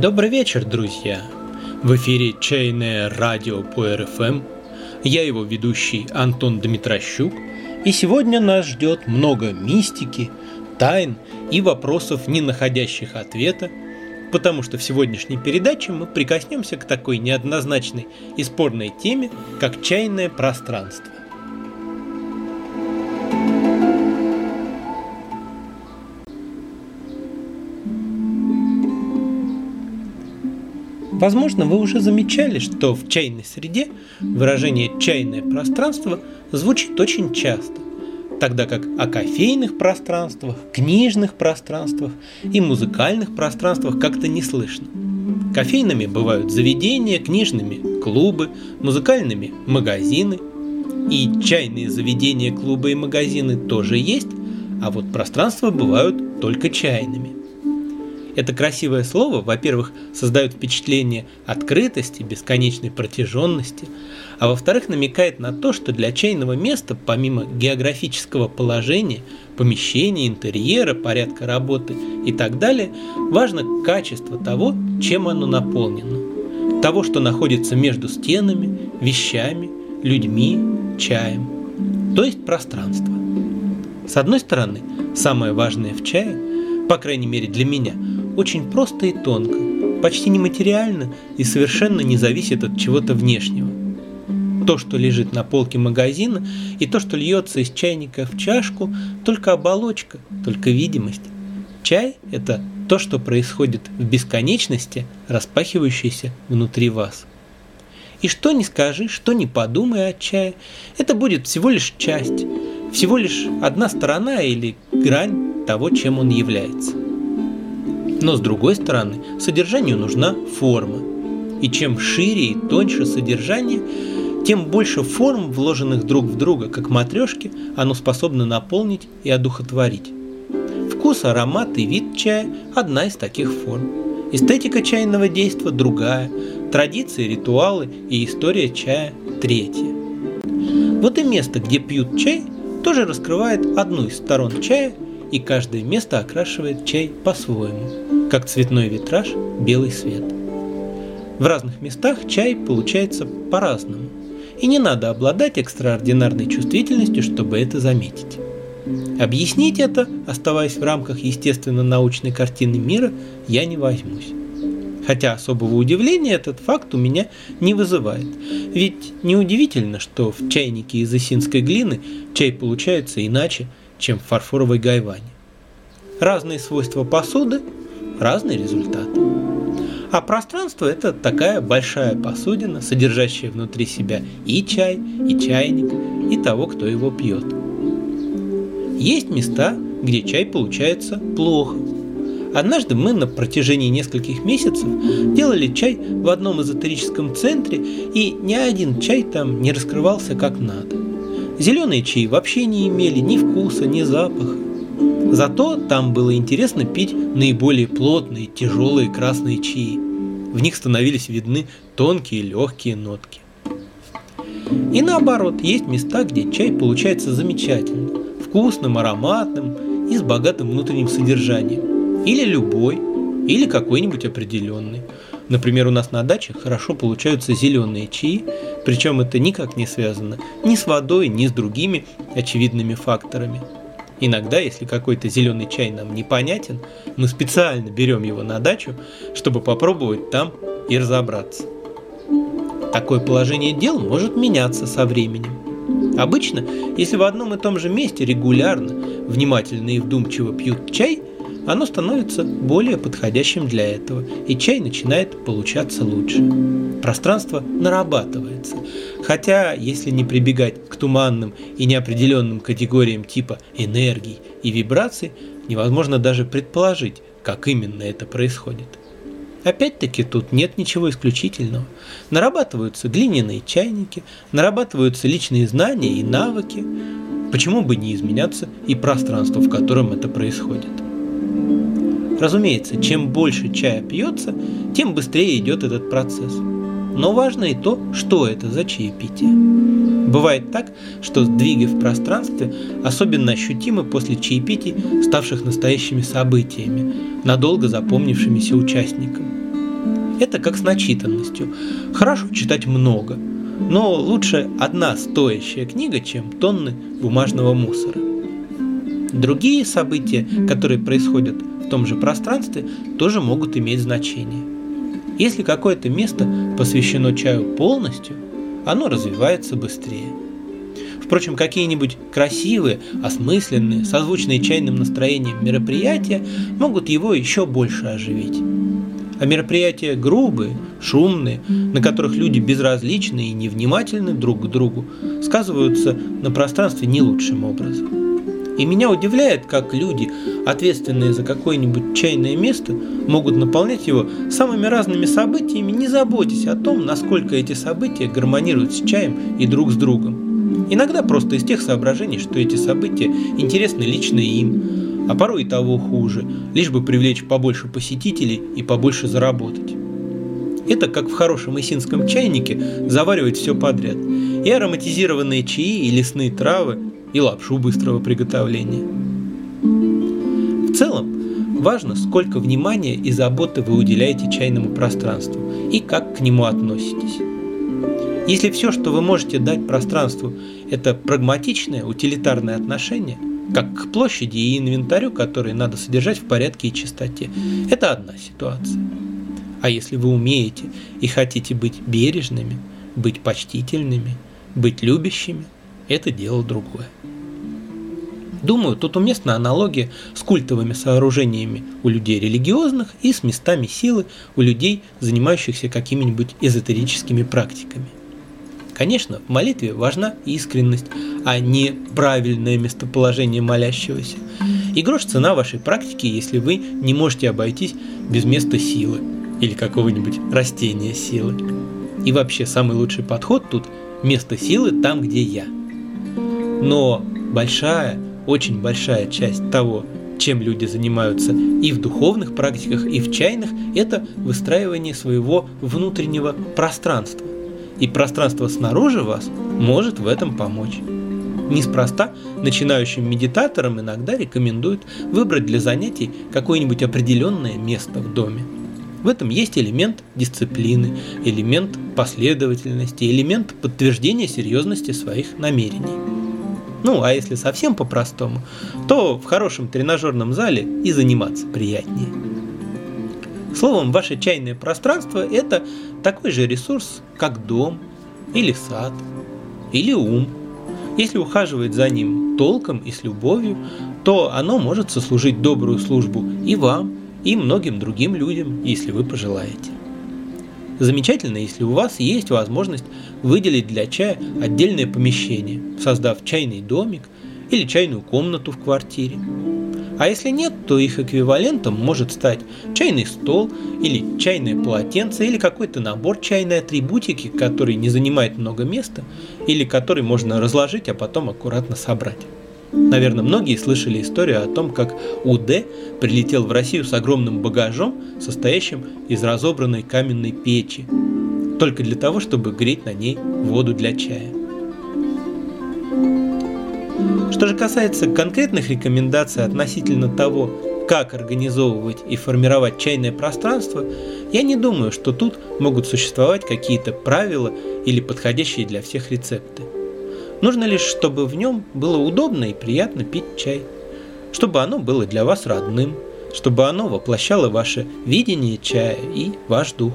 Добрый вечер, друзья! В эфире «Чайное радио» по РФМ. Я его ведущий Антон Дмитрощук. И сегодня нас ждет много мистики, тайн и вопросов, не находящих ответа, потому что в сегодняшней передаче мы прикоснемся к такой неоднозначной и спорной теме, как чайное пространство. Возможно, вы уже замечали, что в чайной среде выражение «чайное пространство» звучит очень часто, тогда как о кофейных пространствах, книжных пространствах и музыкальных пространствах как-то не слышно. Кофейными бывают заведения, книжными – клубы, музыкальными – магазины. И чайные заведения, клубы и магазины тоже есть, а вот пространства бывают только чайными. Это красивое слово, во-первых, создает впечатление открытости, бесконечной протяженности, а во-вторых, намекает на то, что для чайного места, помимо географического положения, помещения, интерьера, порядка работы и так далее, важно качество того, чем оно наполнено. Того, что находится между стенами, вещами, людьми, чаем. То есть пространство. С одной стороны, самое важное в чае, по крайней мере для меня – очень просто и тонко, почти нематериально и совершенно не зависит от чего-то внешнего. То, что лежит на полке магазина, и то, что льется из чайника в чашку, только оболочка, только видимость. Чай – это то, что происходит в бесконечности, распахивающейся внутри вас. И что ни скажи, что ни подумай о чае, это будет всего лишь часть, всего лишь одна сторона или грань того, чем он является. Но с другой стороны, содержанию нужна форма. И чем шире и тоньше содержание, тем больше форм, вложенных друг в друга, как матрешки, оно способно наполнить и одухотворить. Вкус, аромат и вид чая – одна из таких форм. Эстетика чайного действа – другая, традиции, ритуалы и история чая – третья. Вот и место, где пьют чай, тоже раскрывает одну из сторон чая, и каждое место окрашивает чай по-своему как цветной витраж, белый свет. В разных местах чай получается по-разному, и не надо обладать экстраординарной чувствительностью, чтобы это заметить. Объяснить это, оставаясь в рамках естественно-научной картины мира, я не возьмусь. Хотя особого удивления этот факт у меня не вызывает. Ведь неудивительно, что в чайнике из осинской глины чай получается иначе, чем в фарфоровой гайване. Разные свойства посуды разный результат. А пространство – это такая большая посудина, содержащая внутри себя и чай, и чайник, и того, кто его пьет. Есть места, где чай получается плохо. Однажды мы на протяжении нескольких месяцев делали чай в одном эзотерическом центре, и ни один чай там не раскрывался как надо. Зеленые чаи вообще не имели ни вкуса, ни запаха. Зато там было интересно пить наиболее плотные, тяжелые красные чаи. В них становились видны тонкие, легкие нотки. И наоборот, есть места, где чай получается замечательно, вкусным, ароматным и с богатым внутренним содержанием. Или любой, или какой-нибудь определенный. Например, у нас на даче хорошо получаются зеленые чаи, причем это никак не связано ни с водой, ни с другими очевидными факторами – Иногда, если какой-то зеленый чай нам непонятен, мы специально берем его на дачу, чтобы попробовать там и разобраться. Такое положение дел может меняться со временем. Обычно, если в одном и том же месте регулярно, внимательно и вдумчиво пьют чай, оно становится более подходящим для этого, и чай начинает получаться лучше. Пространство нарабатывается. Хотя, если не прибегать к туманным и неопределенным категориям типа энергий и вибраций, невозможно даже предположить, как именно это происходит. Опять-таки тут нет ничего исключительного. Нарабатываются глиняные чайники, нарабатываются личные знания и навыки. Почему бы не изменяться и пространство, в котором это происходит? Разумеется, чем больше чая пьется, тем быстрее идет этот процесс. Но важно и то, что это за чаепитие. Бывает так, что сдвиги в пространстве особенно ощутимы после чаепитий, ставших настоящими событиями, надолго запомнившимися участникам. Это как с начитанностью. Хорошо читать много, но лучше одна стоящая книга, чем тонны бумажного мусора. Другие события, которые происходят том же пространстве, тоже могут иметь значение. Если какое-то место посвящено чаю полностью, оно развивается быстрее. Впрочем, какие-нибудь красивые, осмысленные, созвучные чайным настроением мероприятия могут его еще больше оживить. А мероприятия грубые, шумные, на которых люди безразличны и невнимательны друг к другу, сказываются на пространстве не лучшим образом. И меня удивляет, как люди, ответственные за какое-нибудь чайное место, могут наполнять его самыми разными событиями, не заботясь о том, насколько эти события гармонируют с чаем и друг с другом. Иногда просто из тех соображений, что эти события интересны лично им, а порой и того хуже, лишь бы привлечь побольше посетителей и побольше заработать. Это как в хорошем исинском чайнике заваривать все подряд. И ароматизированные чаи, и лесные травы, и лапшу быстрого приготовления. Целом, важно, сколько внимания и заботы вы уделяете чайному пространству и как к нему относитесь. Если все, что вы можете дать пространству, это прагматичное, утилитарное отношение, как к площади и инвентарю, который надо содержать в порядке и чистоте, это одна ситуация. А если вы умеете и хотите быть бережными, быть почтительными, быть любящими, это дело другое. Думаю, тут уместна аналогия с культовыми сооружениями у людей религиозных и с местами силы у людей, занимающихся какими-нибудь эзотерическими практиками. Конечно, в молитве важна искренность, а не правильное местоположение молящегося. И грош цена вашей практики, если вы не можете обойтись без места силы или какого-нибудь растения силы. И вообще самый лучший подход тут – место силы там, где я. Но большая очень большая часть того, чем люди занимаются и в духовных практиках, и в чайных, это выстраивание своего внутреннего пространства. И пространство снаружи вас может в этом помочь. Неспроста начинающим медитаторам иногда рекомендуют выбрать для занятий какое-нибудь определенное место в доме. В этом есть элемент дисциплины, элемент последовательности, элемент подтверждения серьезности своих намерений. Ну, а если совсем по-простому, то в хорошем тренажерном зале и заниматься приятнее. Словом, ваше чайное пространство – это такой же ресурс, как дом, или сад, или ум. Если ухаживать за ним толком и с любовью, то оно может сослужить добрую службу и вам, и многим другим людям, если вы пожелаете. Замечательно, если у вас есть возможность выделить для чая отдельное помещение, создав чайный домик или чайную комнату в квартире. А если нет, то их эквивалентом может стать чайный стол или чайное полотенце или какой-то набор чайной атрибутики, который не занимает много места или который можно разложить, а потом аккуратно собрать. Наверное, многие слышали историю о том, как УД прилетел в Россию с огромным багажом, состоящим из разобранной каменной печи, только для того, чтобы греть на ней воду для чая. Что же касается конкретных рекомендаций относительно того, как организовывать и формировать чайное пространство, я не думаю, что тут могут существовать какие-то правила или подходящие для всех рецепты. Нужно лишь, чтобы в нем было удобно и приятно пить чай, чтобы оно было для вас родным, чтобы оно воплощало ваше видение чая и ваш дух.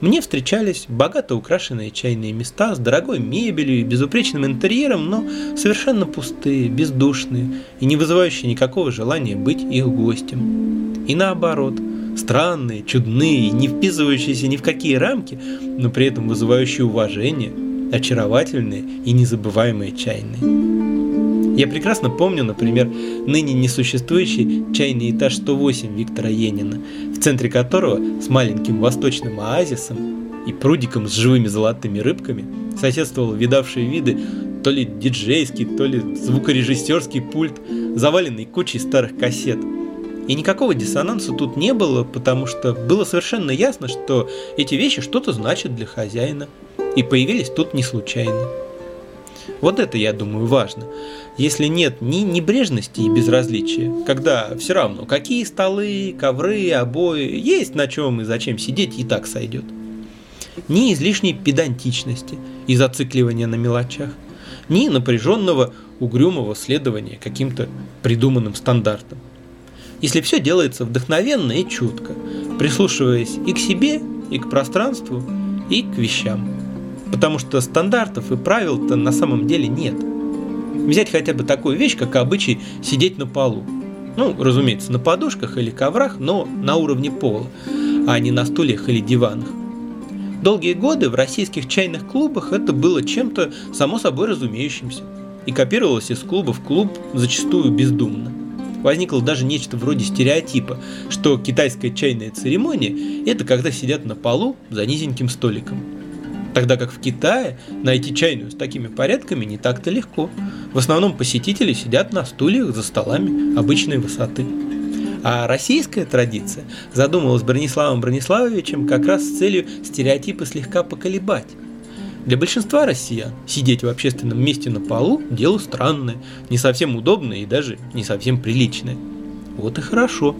Мне встречались богато украшенные чайные места с дорогой мебелью и безупречным интерьером, но совершенно пустые, бездушные и не вызывающие никакого желания быть их гостем. И наоборот, странные, чудные, не вписывающиеся ни в какие рамки, но при этом вызывающие уважение – очаровательные и незабываемые чайные. Я прекрасно помню, например, ныне несуществующий чайный этаж 108 Виктора Енина, в центре которого с маленьким восточным оазисом и прудиком с живыми золотыми рыбками соседствовал видавшие виды то ли диджейский, то ли звукорежиссерский пульт, заваленный кучей старых кассет. И никакого диссонанса тут не было, потому что было совершенно ясно, что эти вещи что-то значат для хозяина – и появились тут не случайно. Вот это, я думаю, важно. Если нет ни небрежности и безразличия, когда все равно, какие столы, ковры, обои, есть на чем и зачем сидеть, и так сойдет. Ни излишней педантичности и зацикливания на мелочах, ни напряженного угрюмого следования каким-то придуманным стандартам. Если все делается вдохновенно и чутко, прислушиваясь и к себе, и к пространству, и к вещам. Потому что стандартов и правил-то на самом деле нет. Взять хотя бы такую вещь, как обычай сидеть на полу. Ну, разумеется, на подушках или коврах, но на уровне пола, а не на стульях или диванах. Долгие годы в российских чайных клубах это было чем-то само собой разумеющимся и копировалось из клуба в клуб зачастую бездумно. Возникло даже нечто вроде стереотипа, что китайская чайная церемония – это когда сидят на полу за низеньким столиком. Тогда как в Китае найти чайную с такими порядками не так-то легко. В основном посетители сидят на стульях за столами обычной высоты. А российская традиция задумалась Брониславом Брониславовичем как раз с целью стереотипы слегка поколебать. Для большинства россиян сидеть в общественном месте на полу – дело странное, не совсем удобное и даже не совсем приличное. Вот и хорошо.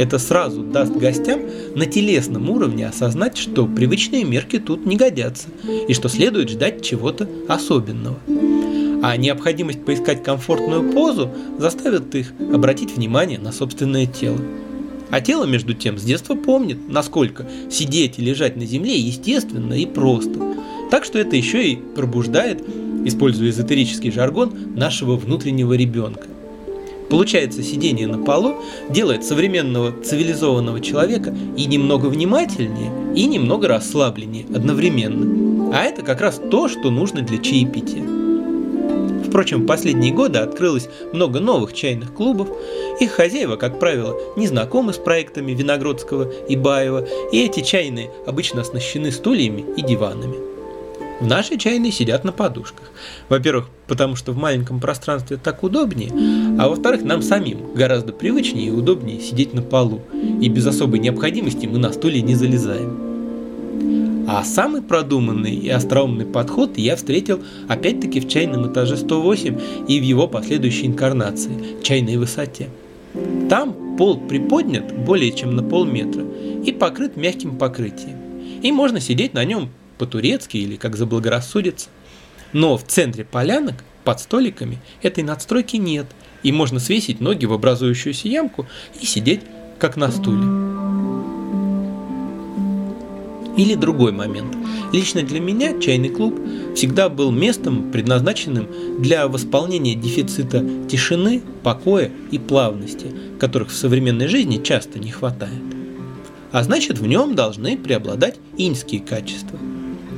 Это сразу даст гостям на телесном уровне осознать, что привычные мерки тут не годятся и что следует ждать чего-то особенного а необходимость поискать комфортную позу заставит их обратить внимание на собственное тело. А тело, между тем, с детства помнит, насколько сидеть и лежать на земле естественно и просто. Так что это еще и пробуждает, используя эзотерический жаргон, нашего внутреннего ребенка. Получается, сидение на полу делает современного цивилизованного человека и немного внимательнее, и немного расслабленнее одновременно. А это как раз то, что нужно для чаепития. Впрочем, в последние годы открылось много новых чайных клубов. Их хозяева, как правило, не знакомы с проектами Виногродского и Баева, и эти чайные обычно оснащены стульями и диванами. В нашей чайной сидят на подушках. Во-первых, потому что в маленьком пространстве так удобнее, а во-вторых, нам самим гораздо привычнее и удобнее сидеть на полу, и без особой необходимости мы на стуле не залезаем. А самый продуманный и остроумный подход я встретил опять-таки в чайном этаже 108 и в его последующей инкарнации – чайной высоте. Там пол приподнят более чем на полметра и покрыт мягким покрытием. И можно сидеть на нем по-турецки или как заблагорассудится. Но в центре полянок, под столиками, этой надстройки нет, и можно свесить ноги в образующуюся ямку и сидеть как на стуле. Или другой момент. Лично для меня чайный клуб всегда был местом, предназначенным для восполнения дефицита тишины, покоя и плавности, которых в современной жизни часто не хватает. А значит, в нем должны преобладать иньские качества.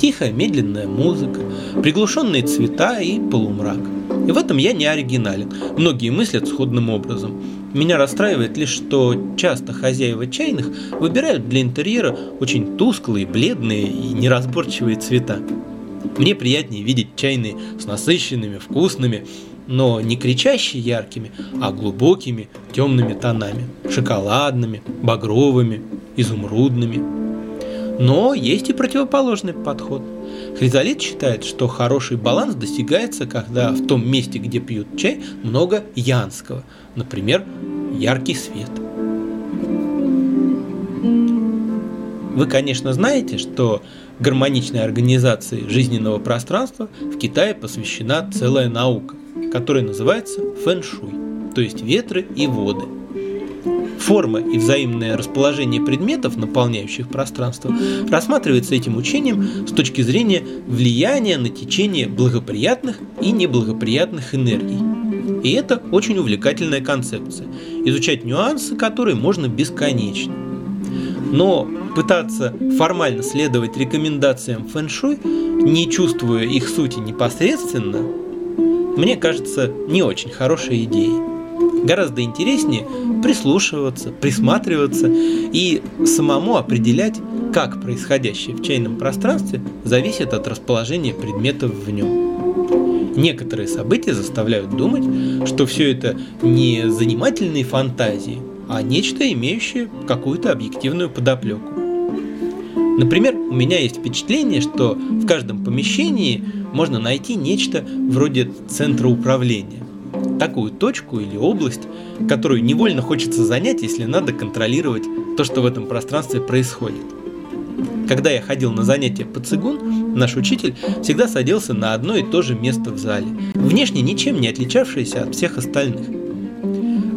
Тихая, медленная музыка, приглушенные цвета и полумрак. И в этом я не оригинален. Многие мыслят сходным образом. Меня расстраивает лишь, что часто хозяева чайных выбирают для интерьера очень тусклые, бледные и неразборчивые цвета. Мне приятнее видеть чайные с насыщенными, вкусными, но не кричащие яркими, а глубокими темными тонами, шоколадными, багровыми, изумрудными. Но есть и противоположный подход. Хризалит считает, что хороший баланс достигается, когда в том месте, где пьют чай, много янского, например, яркий свет. Вы, конечно, знаете, что гармоничной организации жизненного пространства в Китае посвящена целая наука, которая называется фэн-шуй, то есть ветры и воды. Форма и взаимное расположение предметов, наполняющих пространство, рассматривается этим учением с точки зрения влияния на течение благоприятных и неблагоприятных энергий. И это очень увлекательная концепция, изучать нюансы которой можно бесконечно. Но пытаться формально следовать рекомендациям фэн-шуй, не чувствуя их сути непосредственно, мне кажется не очень хорошей идеей. Гораздо интереснее прислушиваться, присматриваться и самому определять, как происходящее в чайном пространстве зависит от расположения предметов в нем. Некоторые события заставляют думать, что все это не занимательные фантазии, а нечто, имеющее какую-то объективную подоплеку. Например, у меня есть впечатление, что в каждом помещении можно найти нечто вроде центра управления. Такую точку или область, которую невольно хочется занять, если надо контролировать то, что в этом пространстве происходит. Когда я ходил на занятия по цигун, наш учитель всегда садился на одно и то же место в зале, внешне ничем не отличавшееся от всех остальных.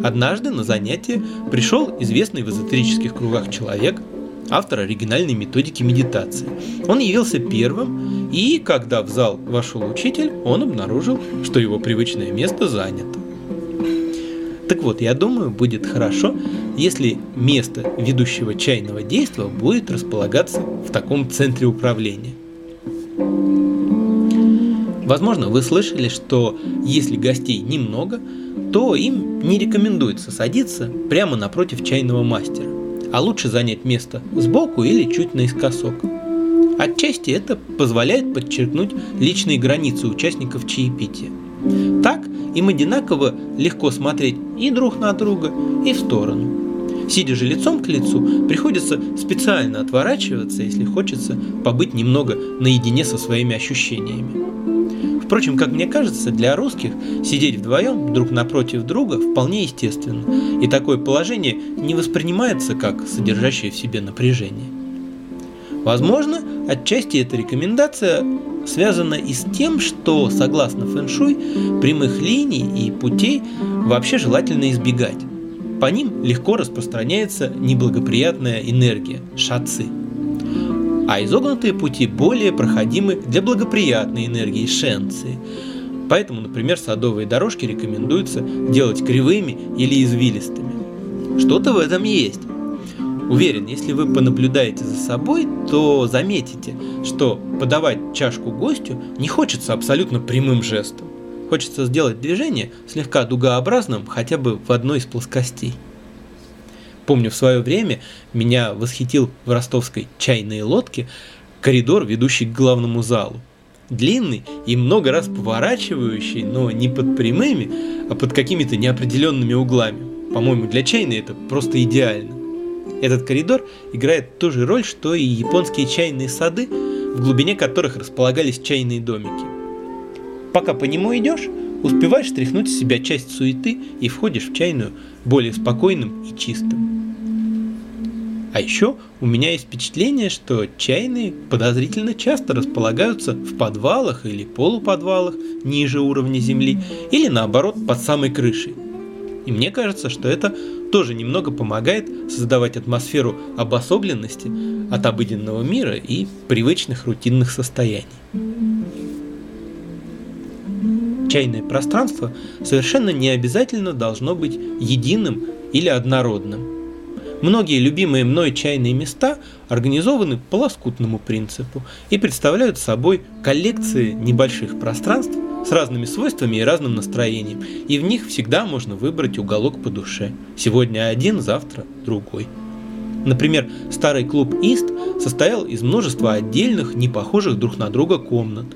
Однажды на занятие пришел известный в эзотерических кругах человек, автор оригинальной методики медитации. Он явился первым, и когда в зал вошел учитель, он обнаружил, что его привычное место занято. Так вот, я думаю, будет хорошо, если место ведущего чайного действия будет располагаться в таком центре управления. Возможно, вы слышали, что если гостей немного, то им не рекомендуется садиться прямо напротив чайного мастера, а лучше занять место сбоку или чуть наискосок. Отчасти это позволяет подчеркнуть личные границы участников чаепития. Так им одинаково легко смотреть и друг на друга, и в сторону. Сидя же лицом к лицу, приходится специально отворачиваться, если хочется побыть немного наедине со своими ощущениями. Впрочем, как мне кажется, для русских сидеть вдвоем друг напротив друга вполне естественно, и такое положение не воспринимается как содержащее в себе напряжение. Возможно, отчасти эта рекомендация связана и с тем, что, согласно фэншуй, прямых линий и путей вообще желательно избегать. По ним легко распространяется неблагоприятная энергия – шацы. А изогнутые пути более проходимы для благоприятной энергии – шенцы. Поэтому, например, садовые дорожки рекомендуется делать кривыми или извилистыми. Что-то в этом есть. Уверен, если вы понаблюдаете за собой, то заметите, что подавать чашку гостю не хочется абсолютно прямым жестом. Хочется сделать движение слегка дугообразным хотя бы в одной из плоскостей. Помню, в свое время меня восхитил в ростовской чайной лодке коридор, ведущий к главному залу. Длинный и много раз поворачивающий, но не под прямыми, а под какими-то неопределенными углами. По-моему, для чайной это просто идеально. Этот коридор играет ту же роль, что и японские чайные сады, в глубине которых располагались чайные домики. Пока по нему идешь, успеваешь стряхнуть с себя часть суеты и входишь в чайную более спокойным и чистым. А еще у меня есть впечатление, что чайные подозрительно часто располагаются в подвалах или полуподвалах ниже уровня земли, или наоборот под самой крышей. И мне кажется, что это тоже немного помогает создавать атмосферу обособленности от обыденного мира и привычных рутинных состояний. Чайное пространство совершенно не обязательно должно быть единым или однородным. Многие любимые мной чайные места организованы по лоскутному принципу и представляют собой коллекции небольших пространств, с разными свойствами и разным настроением, и в них всегда можно выбрать уголок по душе. Сегодня один, завтра другой. Например, старый клуб «Ист» состоял из множества отдельных, не похожих друг на друга комнат.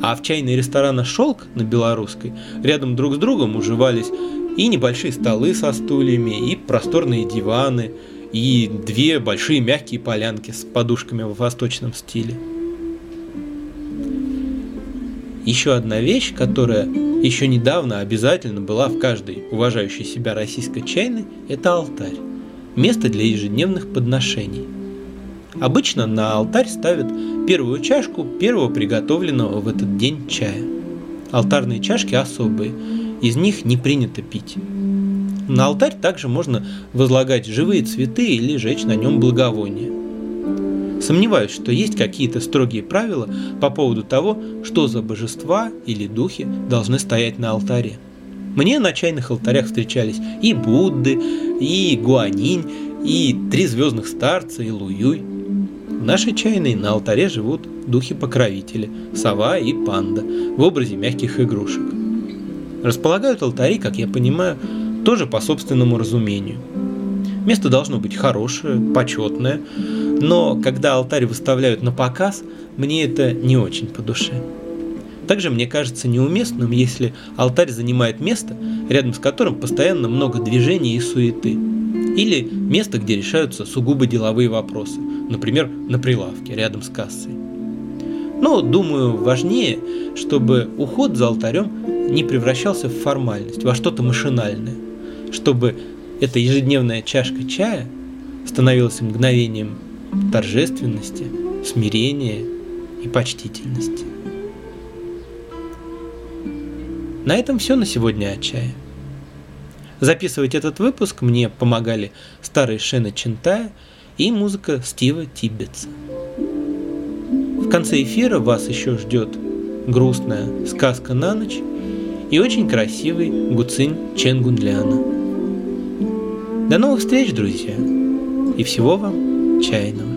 А в чайной ресторана «Шелк» на Белорусской рядом друг с другом уживались и небольшие столы со стульями, и просторные диваны, и две большие мягкие полянки с подушками в восточном стиле. Еще одна вещь, которая еще недавно обязательно была в каждой уважающей себя российской чайной, это алтарь. Место для ежедневных подношений. Обычно на алтарь ставят первую чашку первого приготовленного в этот день чая. Алтарные чашки особые, из них не принято пить. На алтарь также можно возлагать живые цветы или жечь на нем благовония. Сомневаюсь, что есть какие-то строгие правила по поводу того, что за божества или духи должны стоять на алтаре. Мне на чайных алтарях встречались и Будды, и Гуанинь, и три звездных старца, и Луюй. Нашей чайной на алтаре живут духи-покровители, сова и панда в образе мягких игрушек. Располагают алтари, как я понимаю, тоже по собственному разумению. Место должно быть хорошее, почетное, но когда алтарь выставляют на показ, мне это не очень по душе. Также мне кажется неуместным, если алтарь занимает место, рядом с которым постоянно много движений и суеты. Или место, где решаются сугубо деловые вопросы, например, на прилавке, рядом с кассой. Но, думаю, важнее, чтобы уход за алтарем не превращался в формальность, во что-то машинальное, чтобы эта ежедневная чашка чая становилась мгновением торжественности, смирения и почтительности. На этом все на сегодня о чае. Записывать этот выпуск мне помогали старый Шена Чентая и музыка Стива Тиббетса. В конце эфира вас еще ждет грустная сказка на ночь и очень красивый гуцинь Ченгунляна. До новых встреч, друзья, и всего вам чайного.